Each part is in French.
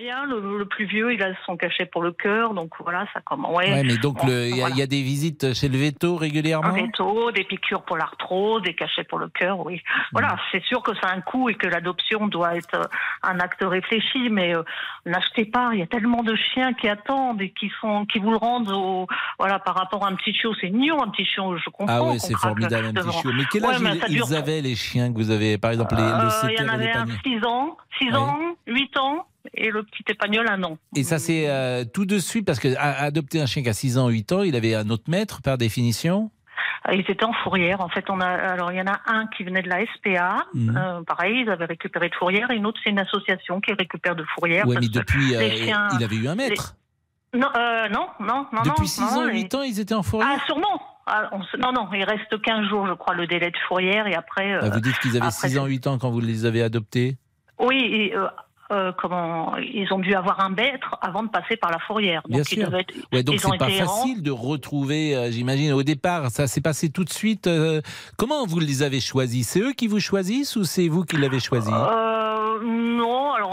Rien, le, le plus vieux, il a son cachet pour le cœur, donc voilà, ça comment. Ouais, Ouais, mais donc Bon, il y, a- voilà. il y a des visites chez le veto régulièrement? Un veto, des piqûres pour l'arthrose, des cachets pour le cœur, oui. Voilà, c'est sûr que c'est un coût et que l'adoption doit être euh, un acte réfléchi, mais euh, n'achetez pas. Il y a tellement de chiens qui attendent et qui sont, qui vous le rendent au, voilà, par rapport à un petit chiot, c'est mignon un petit chiot, je comprends. Ah ouais, qu'on c'est formidable un petit chiot. Mais quel Ouais, âge mais ils, ça dure- ils avaient les chiens que vous avez, par exemple les, Euh, le il y en avait un l'épagnol 6 ans, 6 Ouais. ans, 8 ans, et le petit épagnol un an. Et ça c'est euh, tout de suite parce que adopter un chien qui a 6 ans, 8 ans, il avait un autre maître par définition? Euh, Ils étaient en fourrière. En fait, on a alors il y en a un qui venait de la SPA. Mhm. euh, pareil, ils avaient récupéré de fourrière. Et une autre, c'est une association qui récupère de fourrière. Parce mais depuis, euh, les chiens- il avait eu un maître. Non, euh, non, non, non. depuis non, 6 non, ans, les- 8 ans, ils étaient en fourrière? Ah, sûrement. Ah, on se- Non, non, il reste 15 jours, je crois, le délai de fourrière. Et après. Ah, vous dites qu'ils avaient après, 6 ans, 8 ans quand vous les avez adoptés? Oui, et, euh, euh, comment ils ont dû avoir un maître avant de passer par la fourrière. Bien Donc, ils sûr. devaient être- Ouais, donc ils ont c'est pas errants. facile de retrouver, euh, j'imagine, au départ, ça s'est passé tout de suite. euh, comment vous les avez choisis? C'est eux qui vous choisissent ou c'est vous qui l'avez choisi?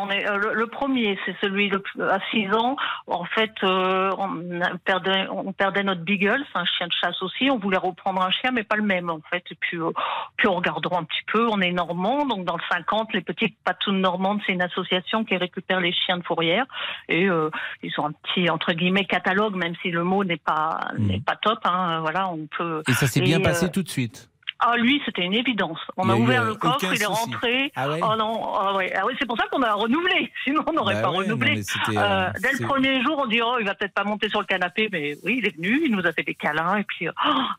On est euh, le, le premier, c'est celui de, à 6 ans. En fait, euh, on, perdait, on perdait notre beagle, c'est un chien de chasse aussi. On voulait reprendre un chien, mais pas le même en fait. Et puis, euh, puis en regardant un petit peu, on est normand, donc dans le 50, les petites patounes normandes, c'est une association qui récupère les chiens de fourrière. Et euh, ils ont un petit entre guillemets catalogue, même si le mot n'est pas n'est pas top. Hein, voilà, on peut. Et ça s'est bien passé tout de suite. Ah, lui, c'était une évidence. On a, ouvert euh, le coffre, il est rentré. Ah ouais Oh non, ah ouais, ah ouais, c'est pour ça qu'on a renouvelé. Sinon, on n'aurait Bah pas ouais, renouvelé. Euh, euh, dès le premier jour, on dit oh, il va peut-être pas monter sur le canapé, mais oui, il est venu, il nous a fait des câlins et puis oh,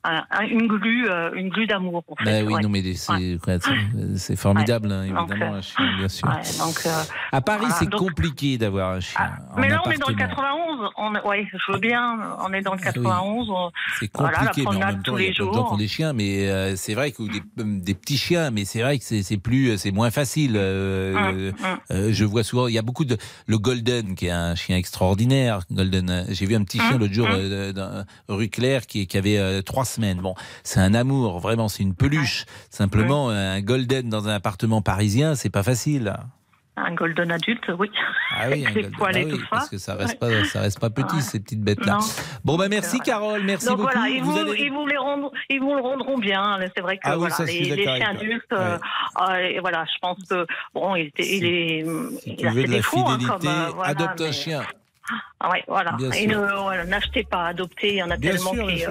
un- un- une glu, euh, une glu d'amour. En fait, Bah oui, non, mais c'est formidable, hein, évidemment, un chien, bien sûr. Donc, euh, À Paris, voilà, c'est compliqué d'avoir un chien. ah, mais là, on est dans le appartement. 91. On, je veux bien. On est dans le Ah oui. 91. on- C'est Voilà, la compliqué, mais en promenade même temps, tous il y a les plein de gens qui ont jours. des chiens, mais euh, c'est vrai que des, des petits chiens, mais c'est vrai que c'est plus, c'est moins facile. euh, Hum, hum. euh, je vois souvent, il y a beaucoup de le Golden qui est un chien extraordinaire. Golden, euh, j'ai vu un petit chien Hum, l'autre jour euh, dans- rue Claire qui, qui avait euh, trois semaines. Bon, c'est un amour, vraiment, c'est une peluche. Simplement, un Golden dans un appartement parisien, c'est pas facile. Un golden adulte, oui. Ah oui, les Golden. poils Ah et oui, tout ça. parce que ça reste pas, ça reste pas petit Ouais. ces petites bêtes là. Non. Bon bah merci Carole, merci Donc beaucoup. voilà, ils vous, allez- ils vous les rendront, ils vous le rendront bien. C'est vrai que Ah oui, voilà, ça, les, chiens adultes, euh, euh, et voilà, je pense que bon, il, était, il est, Si il a fait de des fous, hein, comme, euh, voilà, adopte un chien. Ah ouais, voilà. Bien Et n'achetez pas, adoptez. Il y en a Bien tellement sûr, qui.